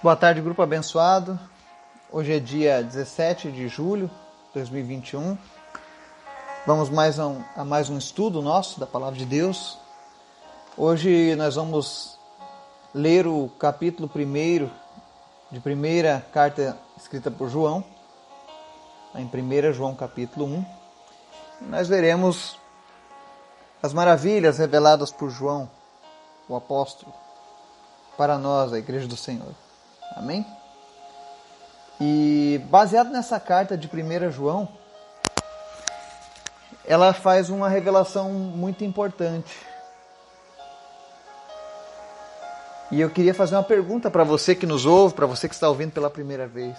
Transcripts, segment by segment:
Boa tarde, grupo abençoado. Hoje é dia 17 de julho de 2021. Vamos mais um, a mais um estudo nosso da Palavra de Deus. Hoje nós vamos ler o capítulo 1 de primeira carta escrita por João, em 1 João capítulo 1. Nós veremos as maravilhas reveladas por João, o apóstolo, para nós, a Igreja do Senhor. Amém? E baseado nessa carta de 1 João, ela faz uma revelação muito importante. E eu queria fazer uma pergunta para você que nos ouve, para você que está ouvindo pela primeira vez.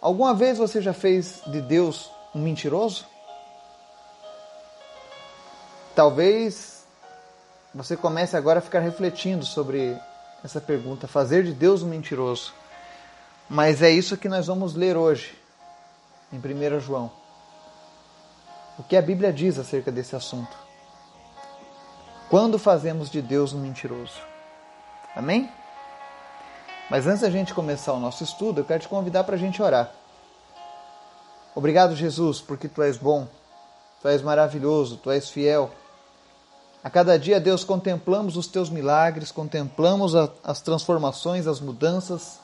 Alguma vez você já fez de Deus um mentiroso? Talvez você comece agora a ficar refletindo sobre essa pergunta, fazer de Deus um mentiroso. Mas é isso que nós vamos ler hoje, em 1 João. O que a Bíblia diz acerca desse assunto. Quando fazemos de Deus um mentiroso? Amém? Mas antes da gente começar o nosso estudo, eu quero te convidar para a gente orar. Obrigado, Jesus, porque tu és bom, tu és maravilhoso, tu és fiel. A cada dia, Deus, contemplamos os teus milagres, contemplamos a, as transformações, as mudanças,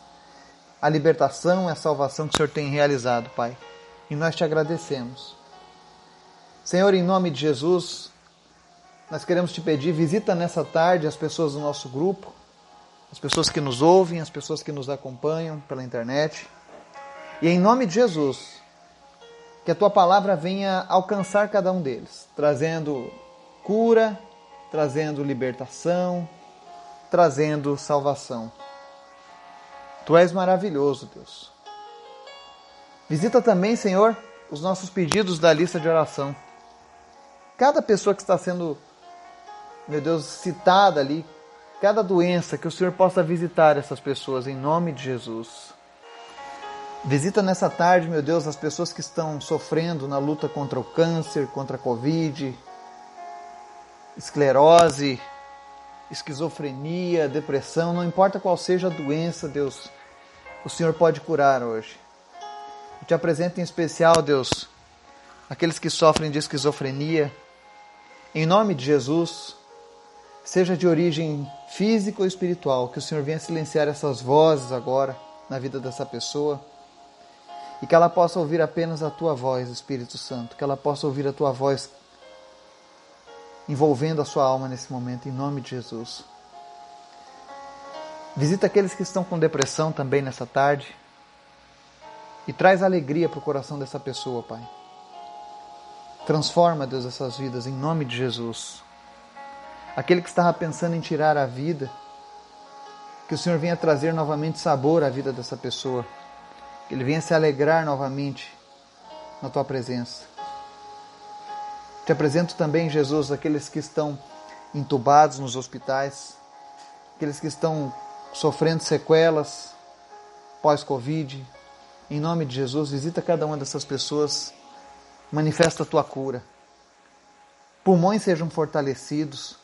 a libertação e a salvação que o Senhor tem realizado, Pai. E nós te agradecemos. Senhor, em nome de Jesus, nós queremos te pedir, visita nessa tarde as pessoas do nosso grupo, as pessoas que nos ouvem, as pessoas que nos acompanham pela internet. E em nome de Jesus, que a tua palavra venha alcançar cada um deles, trazendo cura, trazendo libertação, trazendo salvação. Tu és maravilhoso, Deus. Visita também, Senhor, os nossos pedidos da lista de oração. Cada pessoa que está sendo, meu Deus, citada ali, cada doença, que o Senhor possa visitar essas pessoas em nome de Jesus. Visita nessa tarde, meu Deus, as pessoas que estão sofrendo na luta contra o câncer, contra a Covid, esclerose, esquizofrenia, depressão, não importa qual seja a doença, Deus, o Senhor pode curar hoje. Eu te apresento em especial, Deus, aqueles que sofrem de esquizofrenia. Em nome de Jesus, seja de origem física ou espiritual, que o Senhor venha silenciar essas vozes agora na vida dessa pessoa e que ela possa ouvir apenas a tua voz, Espírito Santo, que ela possa ouvir a tua voz envolvendo a sua alma nesse momento, em nome de Jesus. Visita aqueles que estão com depressão também nessa tarde e traz alegria para o coração dessa pessoa, Pai. Transforma, Deus, essas vidas em nome de Jesus. Aquele que estava pensando em tirar a vida, que o Senhor venha trazer novamente sabor à vida dessa pessoa, que ele venha se alegrar novamente na tua presença. Te apresento também, Jesus, aqueles que estão entubados nos hospitais, aqueles que estão sofrendo sequelas pós-Covid. Em nome de Jesus, visita cada uma dessas pessoas, manifesta a tua cura. Pulmões sejam fortalecidos,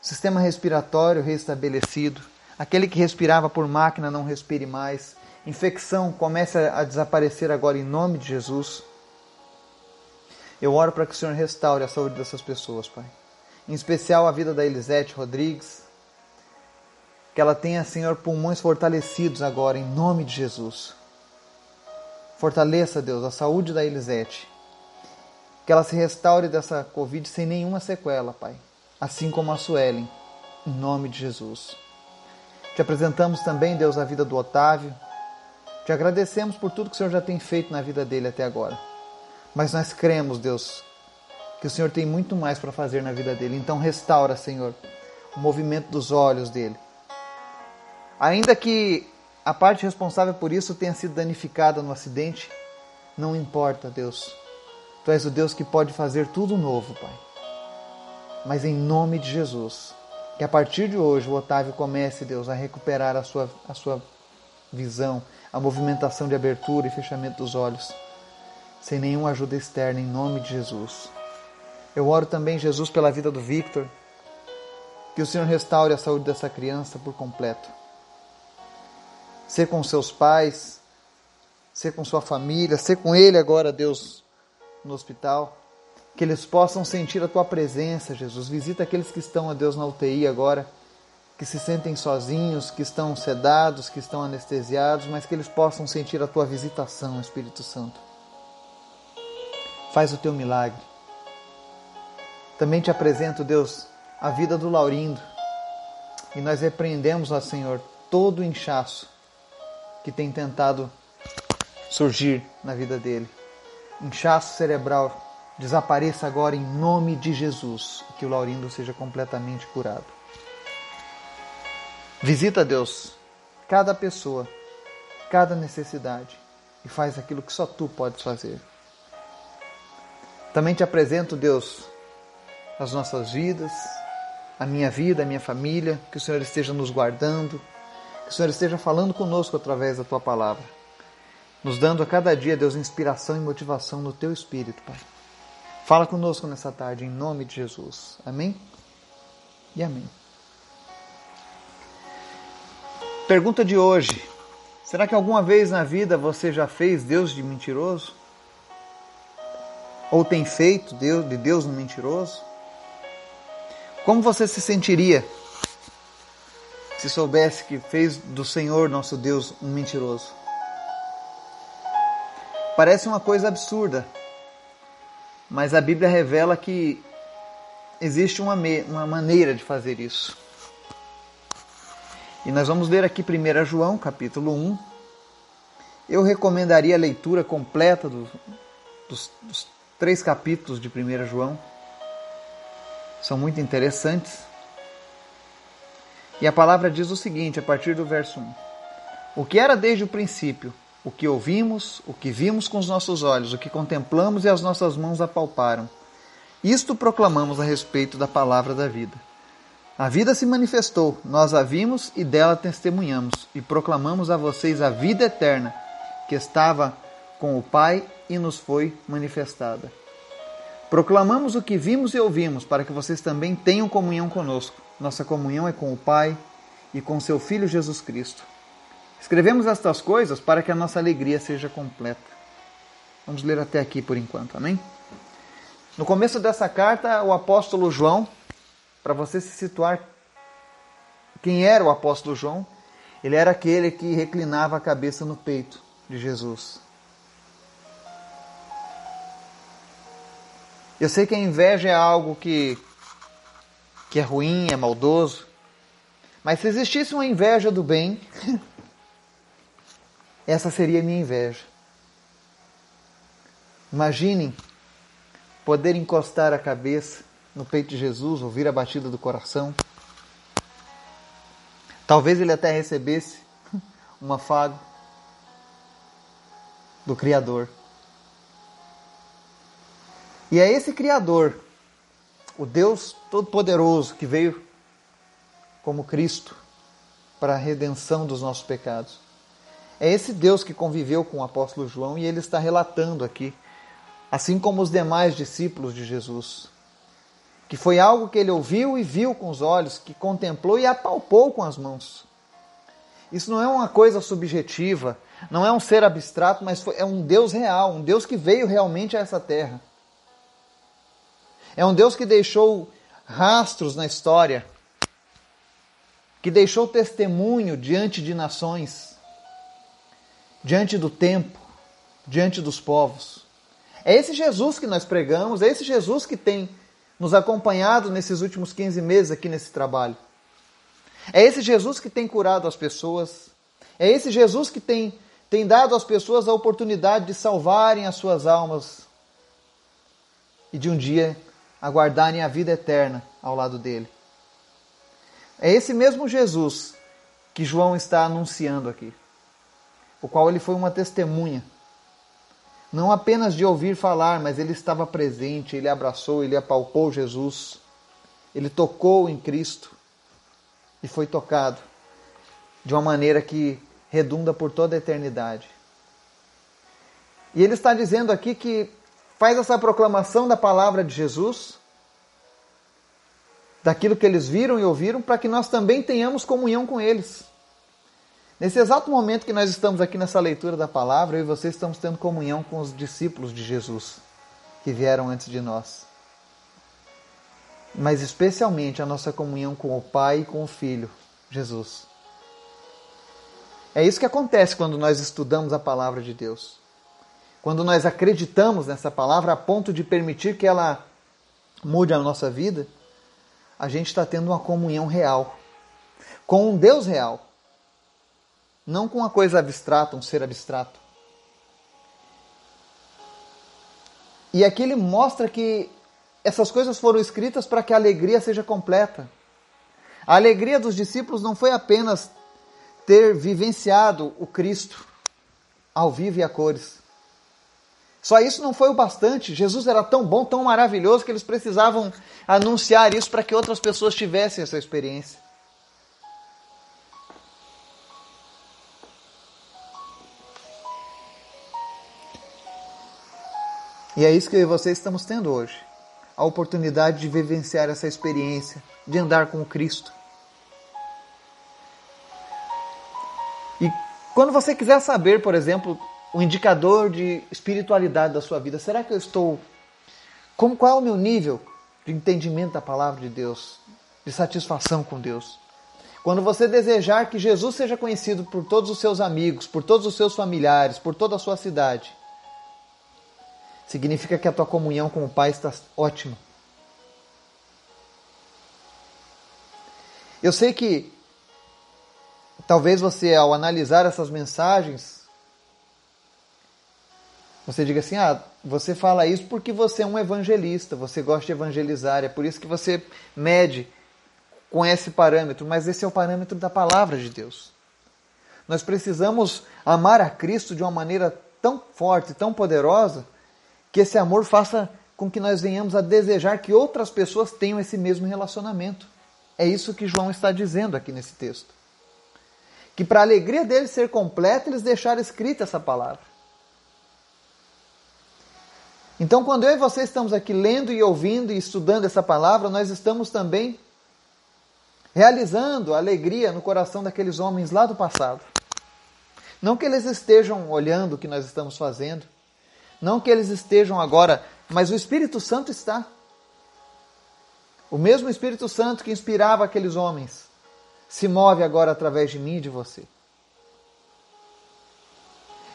sistema respiratório restabelecido, aquele que respirava por máquina não respire mais, infecção comece a desaparecer agora em nome de Jesus. Eu oro para que o Senhor restaure a saúde dessas pessoas, Pai. Em especial a vida da Elisete Rodrigues. Que ela tenha, Senhor, pulmões fortalecidos agora, em nome de Jesus. Fortaleça, Deus, a saúde da Elisete. Que ela se restaure dessa Covid sem nenhuma sequela, Pai. Assim como a Suelen, em nome de Jesus. Te apresentamos também, Deus, a vida do Otávio. Te agradecemos por tudo que o Senhor já tem feito na vida dele até agora. Mas nós cremos, Deus, que o Senhor tem muito mais para fazer na vida dele. Então restaura, Senhor, o movimento dos olhos dele. Ainda que a parte responsável por isso tenha sido danificada no acidente, não importa, Deus. Tu és o Deus que pode fazer tudo novo, Pai. Mas em nome de Jesus, que a partir de hoje o Otávio comece, Deus, a recuperar a sua, a sua visão, a movimentação de abertura e fechamento dos olhos sem nenhuma ajuda externa, em nome de Jesus. Eu oro também, Jesus, pela vida do Victor, que o Senhor restaure a saúde dessa criança por completo. ser com seus pais, ser com sua família, ser com ele agora, Deus, no hospital. Que eles possam sentir a tua presença, Jesus. Visita aqueles que estão, a Deus, na UTI agora, que se sentem sozinhos, que estão sedados, que estão anestesiados, mas que eles possam sentir a tua visitação, Espírito Santo. Faz o teu milagre. Também te apresento, Deus, a vida do Laurindo. E nós repreendemos, ó Senhor, todo o inchaço que tem tentado surgir na vida dele. Inchaço cerebral desapareça agora em nome de Jesus que o Laurindo seja completamente curado. Visita, Deus, cada pessoa, cada necessidade e faz aquilo que só tu podes fazer. Também te apresento, Deus, as nossas vidas, a minha vida, a minha família, que o Senhor esteja nos guardando, que o Senhor esteja falando conosco através da tua palavra nos dando a cada dia, Deus, inspiração e motivação no teu espírito, Pai. Fala conosco nessa tarde, em nome de Jesus. Amém? E amém. Pergunta de hoje: será que alguma vez na vida você já fez Deus de mentiroso? Ou tem feito de Deus um mentiroso? Como você se sentiria se soubesse que fez do Senhor nosso Deus um mentiroso? Parece uma coisa absurda, mas a Bíblia revela que existe uma, uma maneira de fazer isso. E nós vamos ler aqui 1 João, capítulo 1. Eu recomendaria a leitura completa do, dos, dos três capítulos de 1 João. São muito interessantes. E a palavra diz o seguinte, a partir do verso 1. O que era desde o princípio, o que ouvimos, o que vimos com os nossos olhos, o que contemplamos e as nossas mãos apalparam. Isto proclamamos a respeito da palavra da vida. A vida se manifestou, nós a vimos e dela testemunhamos, e proclamamos a vocês a vida eterna, que estava com o Pai e nos foi manifestada. Proclamamos o que vimos e ouvimos, para que vocês também tenham comunhão conosco. Nossa comunhão é com o Pai e com seu Filho Jesus Cristo. Escrevemos estas coisas para que a nossa alegria seja completa. Vamos ler até aqui por enquanto, amém? No começo dessa carta, o apóstolo João, para você se situar quem era o apóstolo João, ele era aquele que reclinava a cabeça no peito de Jesus. Eu sei que a inveja é algo que, que é ruim, é maldoso, mas se existisse uma inveja do bem, Essa seria a minha inveja. Imaginem poder encostar a cabeça no peito de Jesus, ouvir a batida do coração. Talvez ele até recebesse um afago do Criador. E é esse Criador, o Deus Todo-Poderoso, que veio como Cristo para a redenção dos nossos pecados. É esse Deus que conviveu com o apóstolo João e ele está relatando aqui, assim como os demais discípulos de Jesus, que foi algo que ele ouviu e viu com os olhos, que contemplou e apalpou com as mãos. Isso não é uma coisa subjetiva, não é um ser abstrato, mas é um Deus real, um Deus que veio realmente a essa terra. É um Deus que deixou rastros na história, que deixou testemunho diante de nações diante do tempo, diante dos povos. É esse Jesus que nós pregamos, é esse Jesus que tem nos acompanhado nesses últimos 15 meses aqui nesse trabalho. É esse Jesus que tem curado as pessoas. É esse Jesus que tem, tem dado às pessoas a oportunidade de salvarem as suas almas e de um dia aguardarem a vida eterna ao lado dele. É esse mesmo Jesus que João está anunciando aqui o qual ele foi uma testemunha. Não apenas de ouvir falar, mas ele estava presente, ele abraçou, ele apalpou Jesus, ele tocou em Cristo e foi tocado de uma maneira que redunda por toda a eternidade. E ele está dizendo aqui que faz essa proclamação da palavra de Jesus, daquilo que eles viram e ouviram, para que nós também tenhamos comunhão com eles. Nesse exato momento que nós estamos aqui nessa leitura da palavra, eu e você estamos tendo comunhão com os discípulos de Jesus que vieram antes de nós. Mas especialmente a nossa comunhão com o Pai e com o Filho, Jesus. É isso que acontece quando nós estudamos a palavra de Deus. Quando nós acreditamos nessa palavra a ponto de permitir que ela mude a nossa vida, a gente está tendo uma comunhão real com um Deus real, não com uma coisa abstrata, um ser abstrato. E aqui ele mostra que essas coisas foram escritas para que a alegria seja completa. A alegria dos discípulos não foi apenas ter vivenciado o Cristo ao vivo e a cores. Só isso não foi o bastante. Jesus era tão bom, tão maravilhoso, que eles precisavam anunciar isso para que outras pessoas tivessem essa experiência. E é isso que eu e você estamos tendo hoje. A oportunidade de vivenciar essa experiência, de andar com o Cristo. E quando você quiser saber, por exemplo, o indicador de espiritualidade da sua vida, será que eu estou. Como, qual é o meu nível de entendimento da palavra de Deus, de satisfação com Deus? Quando você desejar que Jesus seja conhecido por todos os seus amigos, por todos os seus familiares, por toda a sua cidade, significa que a tua comunhão com o Pai está ótima. Eu sei que talvez você, ao analisar essas mensagens, você diga assim: ah, você fala isso porque você é um evangelista, você gosta de evangelizar, é por isso que você mede com esse parâmetro, mas esse é o parâmetro da palavra de Deus. Nós precisamos amar a Cristo de uma maneira tão forte, tão poderosa, que esse amor faça com que nós venhamos a desejar que outras pessoas tenham esse mesmo relacionamento. É isso que João está dizendo aqui nesse texto que para a alegria deles ser completa, eles deixaram escrita essa palavra. Então, quando eu e você estamos aqui lendo e ouvindo e estudando essa palavra, nós estamos também realizando a alegria no coração daqueles homens lá do passado. Não que eles estejam olhando o que nós estamos fazendo, não que eles estejam agora, mas o Espírito Santo está. O mesmo Espírito Santo que inspirava aqueles homens se move agora através de mim e de você.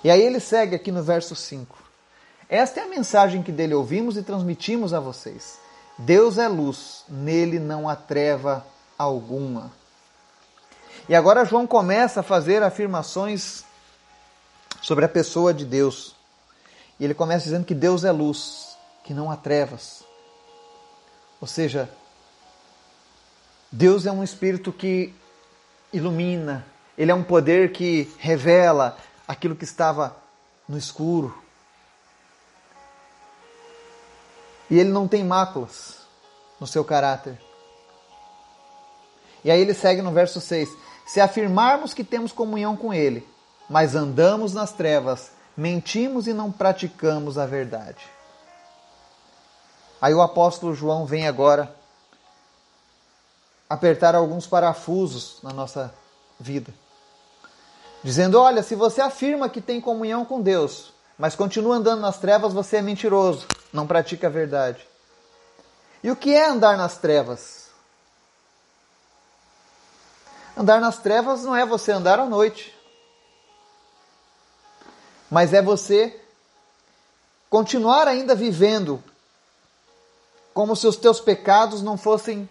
E aí ele segue aqui no verso 5. Esta é a mensagem que dele ouvimos e transmitimos a vocês. Deus é luz, nele não há treva alguma. E agora João começa a fazer afirmações sobre a pessoa de Deus. E ele começa dizendo que Deus é luz, que não há trevas. Ou seja, Deus é um espírito que ilumina, ele é um poder que revela aquilo que estava no escuro. E ele não tem máculas no seu caráter. E aí ele segue no verso 6: Se afirmarmos que temos comunhão com ele, mas andamos nas trevas, mentimos e não praticamos a verdade. Aí o apóstolo João vem agora apertar alguns parafusos na nossa vida. Dizendo: olha, se você afirma que tem comunhão com Deus, mas continua andando nas trevas, você é mentiroso, não pratica a verdade. E o que é andar nas trevas? Andar nas trevas não é você andar à noite, mas é você continuar ainda vivendo como se os teus pecados não fossem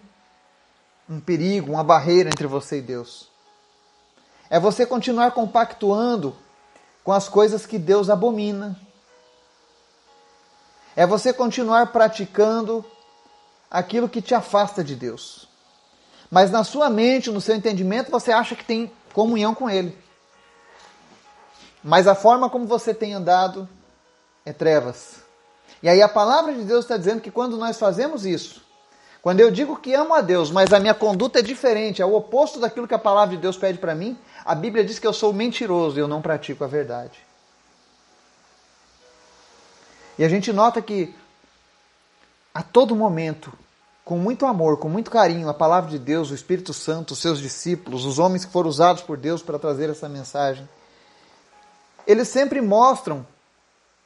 um perigo, uma barreira entre você e Deus. É você continuar compactuando com as coisas que Deus abomina. É você continuar praticando aquilo que te afasta de Deus. Mas na sua mente, no seu entendimento, você acha que tem comunhão com Ele. Mas a forma como você tem andado é trevas. E aí a palavra de Deus está dizendo que quando nós fazemos isso, quando eu digo que amo a Deus, mas a minha conduta é diferente, é o oposto daquilo que a palavra de Deus pede para mim, a Bíblia diz que eu sou mentiroso e eu não pratico a verdade. E a gente nota que a todo momento com muito amor, com muito carinho, a palavra de Deus, o Espírito Santo, os seus discípulos, os homens que foram usados por Deus para trazer essa mensagem, eles sempre mostram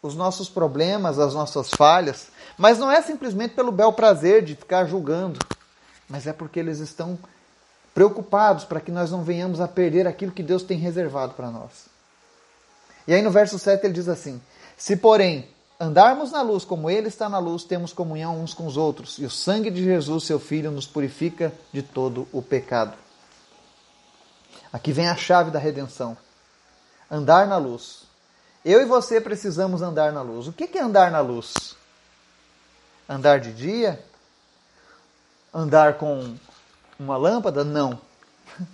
os nossos problemas, as nossas falhas, mas não é simplesmente pelo bel prazer de ficar julgando, mas é porque eles estão preocupados para que nós não venhamos a perder aquilo que Deus tem reservado para nós. E aí no verso 7 ele diz assim: Se, porém, andarmos na luz como ele está na luz, temos comunhão uns com os outros, e o sangue de Jesus, seu filho, nos purifica de todo o pecado. Aqui vem a chave da redenção. Andar na luz. Eu e você precisamos andar na luz. O que é andar na luz? Andar de dia? Andar com uma lâmpada? Não.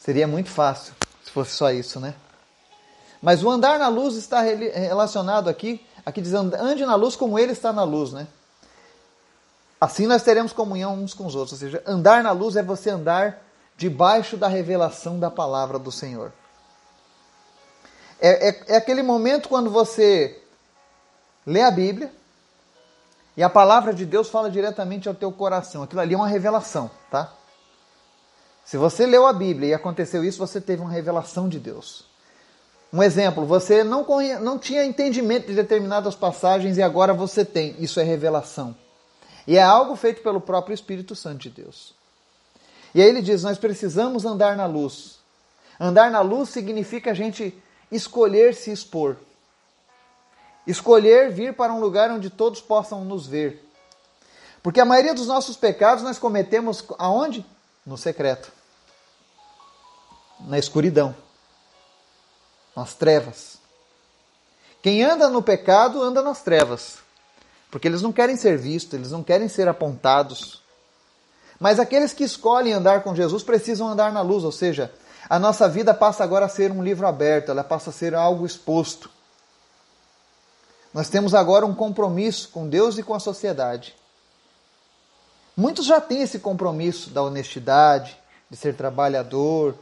Seria muito fácil se fosse só isso, né? Mas o andar na luz está relacionado aqui, aqui diz ande na luz como ele está na luz, né? Assim nós teremos comunhão uns com os outros. Ou seja, andar na luz é você andar debaixo da revelação da palavra do Senhor. É, é, é aquele momento quando você lê a Bíblia e a palavra de Deus fala diretamente ao teu coração. Aquilo ali é uma revelação, tá? Se você leu a Bíblia e aconteceu isso, você teve uma revelação de Deus. Um exemplo, você não, conhe... não tinha entendimento de determinadas passagens e agora você tem. Isso é revelação. E é algo feito pelo próprio Espírito Santo de Deus. E aí ele diz: nós precisamos andar na luz. Andar na luz significa a gente escolher se expor. Escolher vir para um lugar onde todos possam nos ver. Porque a maioria dos nossos pecados nós cometemos aonde? No secreto. Na escuridão nas trevas. Quem anda no pecado anda nas trevas, porque eles não querem ser vistos, eles não querem ser apontados. Mas aqueles que escolhem andar com Jesus precisam andar na luz, ou seja, a nossa vida passa agora a ser um livro aberto, ela passa a ser algo exposto. Nós temos agora um compromisso com Deus e com a sociedade. Muitos já têm esse compromisso da honestidade, de ser trabalhador,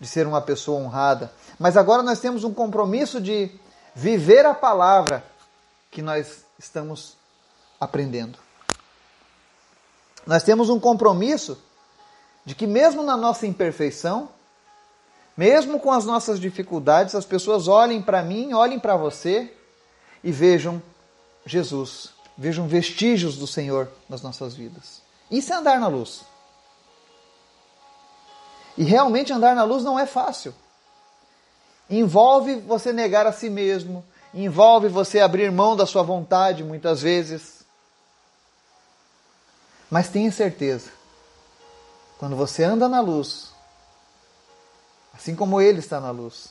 de ser uma pessoa honrada. Mas agora nós temos um compromisso de viver a palavra que nós estamos aprendendo. Nós temos um compromisso de que, mesmo na nossa imperfeição, mesmo com as nossas dificuldades, as pessoas olhem para mim, olhem para você e vejam Jesus, vejam vestígios do Senhor nas nossas vidas. Isso é andar na luz. E realmente andar na luz não é fácil. Envolve você negar a si mesmo, envolve você abrir mão da sua vontade muitas vezes. Mas tenha certeza, quando você anda na luz, assim como Ele está na luz,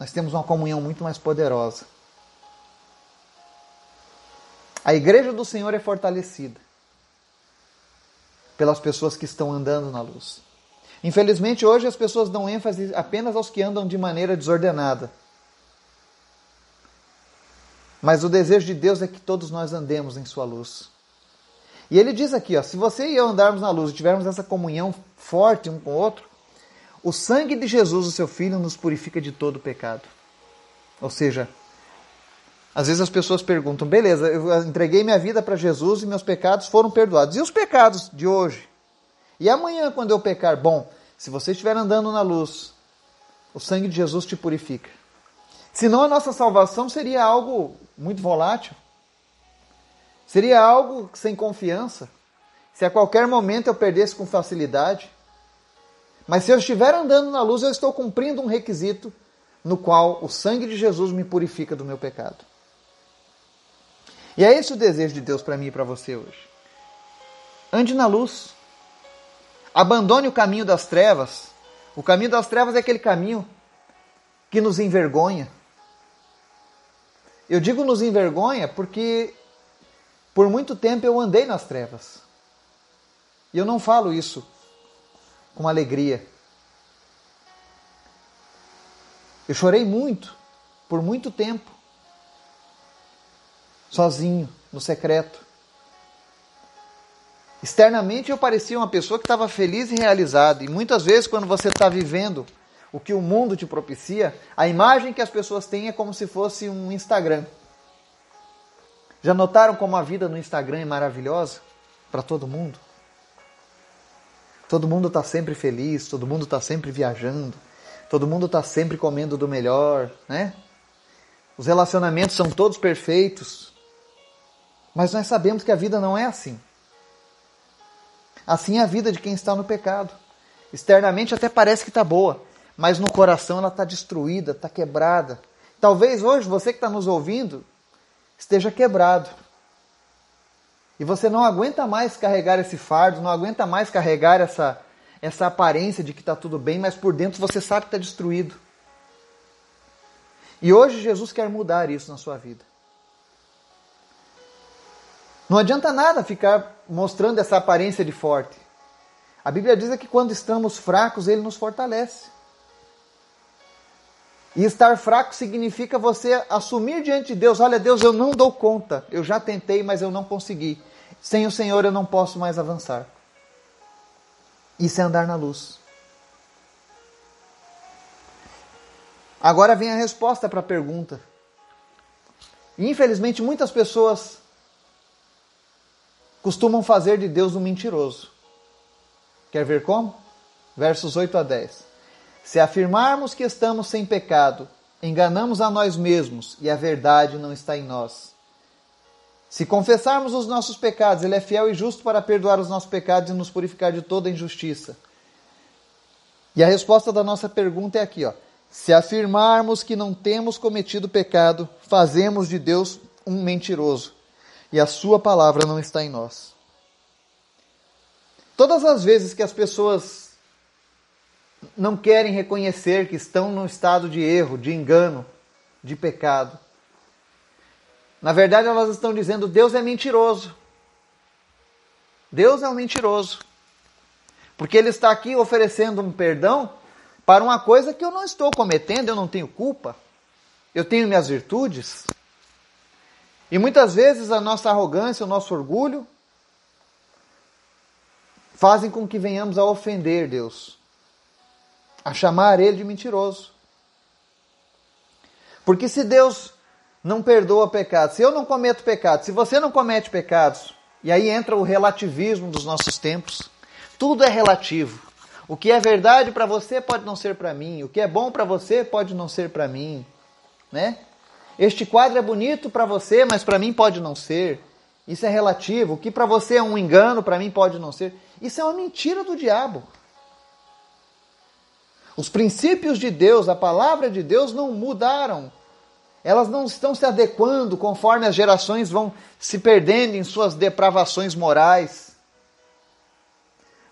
nós temos uma comunhão muito mais poderosa. A igreja do Senhor é fortalecida pelas pessoas que estão andando na luz. Infelizmente, hoje as pessoas dão ênfase apenas aos que andam de maneira desordenada. Mas o desejo de Deus é que todos nós andemos em Sua luz. E ele diz aqui: ó, se você e eu andarmos na luz e tivermos essa comunhão forte um com o outro, o sangue de Jesus, o seu Filho, nos purifica de todo pecado. Ou seja, às vezes as pessoas perguntam: beleza, eu entreguei minha vida para Jesus e meus pecados foram perdoados. E os pecados de hoje? E amanhã, quando eu pecar, bom, se você estiver andando na luz, o sangue de Jesus te purifica. Senão a nossa salvação seria algo muito volátil. Seria algo sem confiança. Se a qualquer momento eu perdesse com facilidade. Mas se eu estiver andando na luz, eu estou cumprindo um requisito no qual o sangue de Jesus me purifica do meu pecado. E é esse o desejo de Deus para mim e para você hoje. Ande na luz. Abandone o caminho das trevas. O caminho das trevas é aquele caminho que nos envergonha. Eu digo nos envergonha porque por muito tempo eu andei nas trevas. E eu não falo isso com alegria. Eu chorei muito, por muito tempo, sozinho, no secreto. Externamente eu parecia uma pessoa que estava feliz e realizada. E muitas vezes, quando você está vivendo o que o mundo te propicia, a imagem que as pessoas têm é como se fosse um Instagram. Já notaram como a vida no Instagram é maravilhosa para todo mundo? Todo mundo está sempre feliz, todo mundo está sempre viajando, todo mundo está sempre comendo do melhor, né? Os relacionamentos são todos perfeitos. Mas nós sabemos que a vida não é assim. Assim é a vida de quem está no pecado. Externamente até parece que está boa, mas no coração ela está destruída, está quebrada. Talvez hoje você que está nos ouvindo esteja quebrado. E você não aguenta mais carregar esse fardo, não aguenta mais carregar essa, essa aparência de que está tudo bem, mas por dentro você sabe que está destruído. E hoje Jesus quer mudar isso na sua vida. Não adianta nada ficar mostrando essa aparência de forte. A Bíblia diz que quando estamos fracos, Ele nos fortalece. E estar fraco significa você assumir diante de Deus: olha, Deus, eu não dou conta. Eu já tentei, mas eu não consegui. Sem o Senhor eu não posso mais avançar. Isso é andar na luz. Agora vem a resposta para a pergunta. Infelizmente, muitas pessoas costumam fazer de Deus um mentiroso. Quer ver como? Versos 8 a 10. Se afirmarmos que estamos sem pecado, enganamos a nós mesmos e a verdade não está em nós. Se confessarmos os nossos pecados, Ele é fiel e justo para perdoar os nossos pecados e nos purificar de toda injustiça. E a resposta da nossa pergunta é aqui, ó. Se afirmarmos que não temos cometido pecado, fazemos de Deus um mentiroso e a Sua palavra não está em nós. Todas as vezes que as pessoas não querem reconhecer que estão num estado de erro, de engano, de pecado, na verdade elas estão dizendo: Deus é mentiroso. Deus é um mentiroso. Porque Ele está aqui oferecendo um perdão para uma coisa que eu não estou cometendo, eu não tenho culpa, eu tenho minhas virtudes. E muitas vezes a nossa arrogância, o nosso orgulho, fazem com que venhamos a ofender Deus, a chamar Ele de mentiroso. Porque se Deus não perdoa pecados, se eu não cometo pecados, se você não comete pecados, e aí entra o relativismo dos nossos tempos, tudo é relativo. O que é verdade para você pode não ser para mim. O que é bom para você pode não ser para mim, né? Este quadro é bonito para você, mas para mim pode não ser. Isso é relativo. O que para você é um engano, para mim pode não ser. Isso é uma mentira do diabo. Os princípios de Deus, a palavra de Deus não mudaram. Elas não estão se adequando conforme as gerações vão se perdendo em suas depravações morais.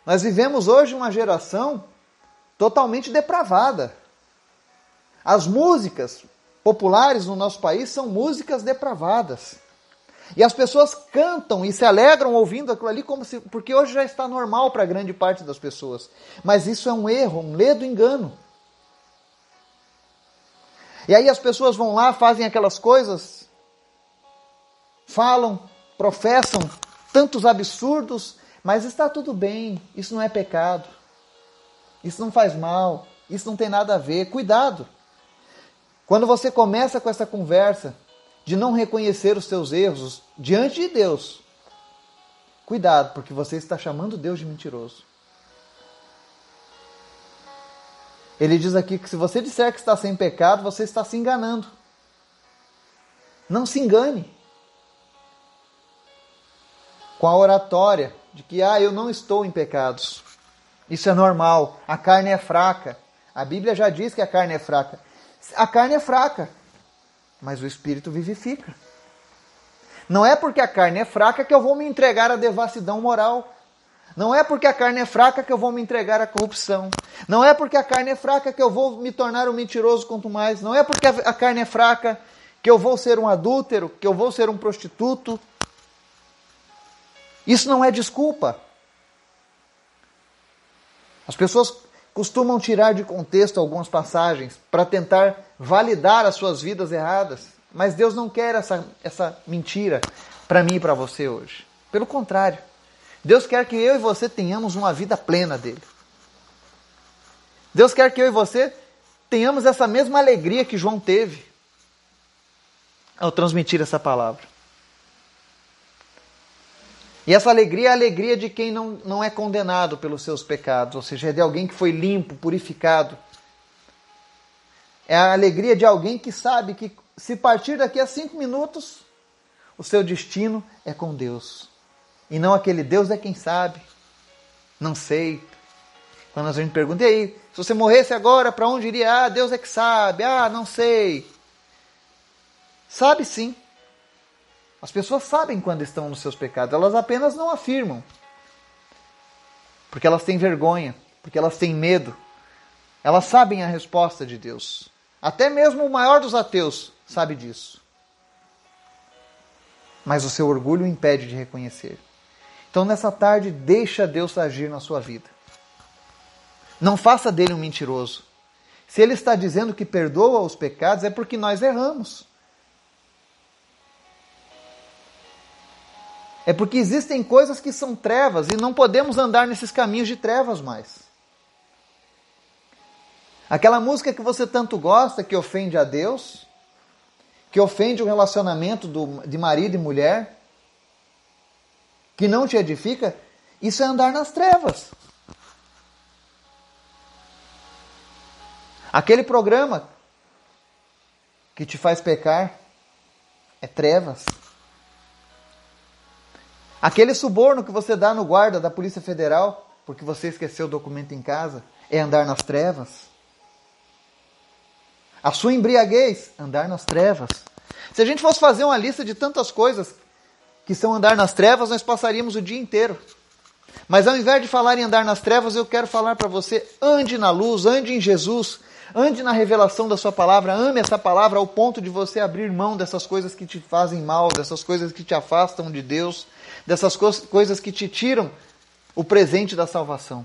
Nós vivemos hoje uma geração totalmente depravada. As músicas populares no nosso país são músicas depravadas. E as pessoas cantam e se alegram ouvindo aquilo ali como se porque hoje já está normal para grande parte das pessoas. Mas isso é um erro, um ledo engano. E aí as pessoas vão lá, fazem aquelas coisas, falam, professam tantos absurdos mas está tudo bem, isso não é pecado. Isso não faz mal, isso não tem nada a ver. Cuidado. Quando você começa com essa conversa de não reconhecer os seus erros diante de Deus, cuidado, porque você está chamando Deus de mentiroso. Ele diz aqui que se você disser que está sem pecado, você está se enganando. Não se engane. Com a oratória, de que ah, eu não estou em pecados. Isso é normal. A carne é fraca. A Bíblia já diz que a carne é fraca. A carne é fraca, mas o espírito vivifica. Não é porque a carne é fraca que eu vou me entregar à devassidão moral. Não é porque a carne é fraca que eu vou me entregar à corrupção. Não é porque a carne é fraca que eu vou me tornar um mentiroso quanto mais. Não é porque a carne é fraca que eu vou ser um adúltero, que eu vou ser um prostituto, isso não é desculpa. As pessoas costumam tirar de contexto algumas passagens para tentar validar as suas vidas erradas. Mas Deus não quer essa, essa mentira para mim e para você hoje. Pelo contrário, Deus quer que eu e você tenhamos uma vida plena dele. Deus quer que eu e você tenhamos essa mesma alegria que João teve ao transmitir essa palavra. E essa alegria é a alegria de quem não, não é condenado pelos seus pecados, ou seja, é de alguém que foi limpo, purificado. É a alegria de alguém que sabe que se partir daqui a cinco minutos, o seu destino é com Deus. E não aquele Deus é quem sabe. Não sei. Quando a gente pergunta, e aí, se você morresse agora, para onde iria? Ah, Deus é que sabe. Ah, não sei. Sabe sim. As pessoas sabem quando estão nos seus pecados, elas apenas não afirmam. Porque elas têm vergonha, porque elas têm medo. Elas sabem a resposta de Deus. Até mesmo o maior dos ateus sabe disso. Mas o seu orgulho o impede de reconhecer. Então, nessa tarde, deixa Deus agir na sua vida. Não faça dele um mentiroso. Se ele está dizendo que perdoa os pecados, é porque nós erramos. É porque existem coisas que são trevas e não podemos andar nesses caminhos de trevas mais. Aquela música que você tanto gosta, que ofende a Deus, que ofende o relacionamento do, de marido e mulher, que não te edifica, isso é andar nas trevas. Aquele programa que te faz pecar é trevas. Aquele suborno que você dá no guarda da Polícia Federal porque você esqueceu o documento em casa é andar nas trevas. A sua embriaguez, andar nas trevas. Se a gente fosse fazer uma lista de tantas coisas que são andar nas trevas, nós passaríamos o dia inteiro. Mas ao invés de falar em andar nas trevas, eu quero falar para você: ande na luz, ande em Jesus, ande na revelação da Sua palavra, ame essa palavra ao ponto de você abrir mão dessas coisas que te fazem mal, dessas coisas que te afastam de Deus, dessas co coisas que te tiram o presente da salvação.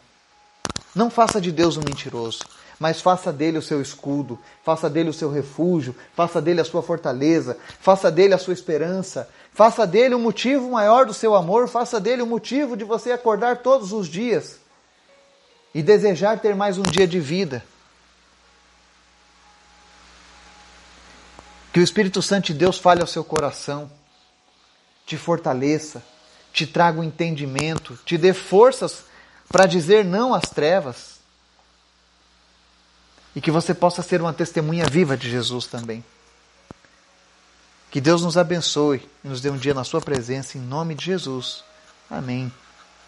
Não faça de Deus um mentiroso, mas faça dele o seu escudo, faça dele o seu refúgio, faça dele a sua fortaleza, faça dele a sua esperança, faça dele o motivo maior do seu amor, faça dele o motivo de você acordar todos os dias e desejar ter mais um dia de vida. Que o Espírito Santo de Deus fale ao seu coração, te fortaleça, te traga o um entendimento, te dê forças para dizer não às trevas. E que você possa ser uma testemunha viva de Jesus também. Que Deus nos abençoe e nos dê um dia na Sua presença, em nome de Jesus. Amém.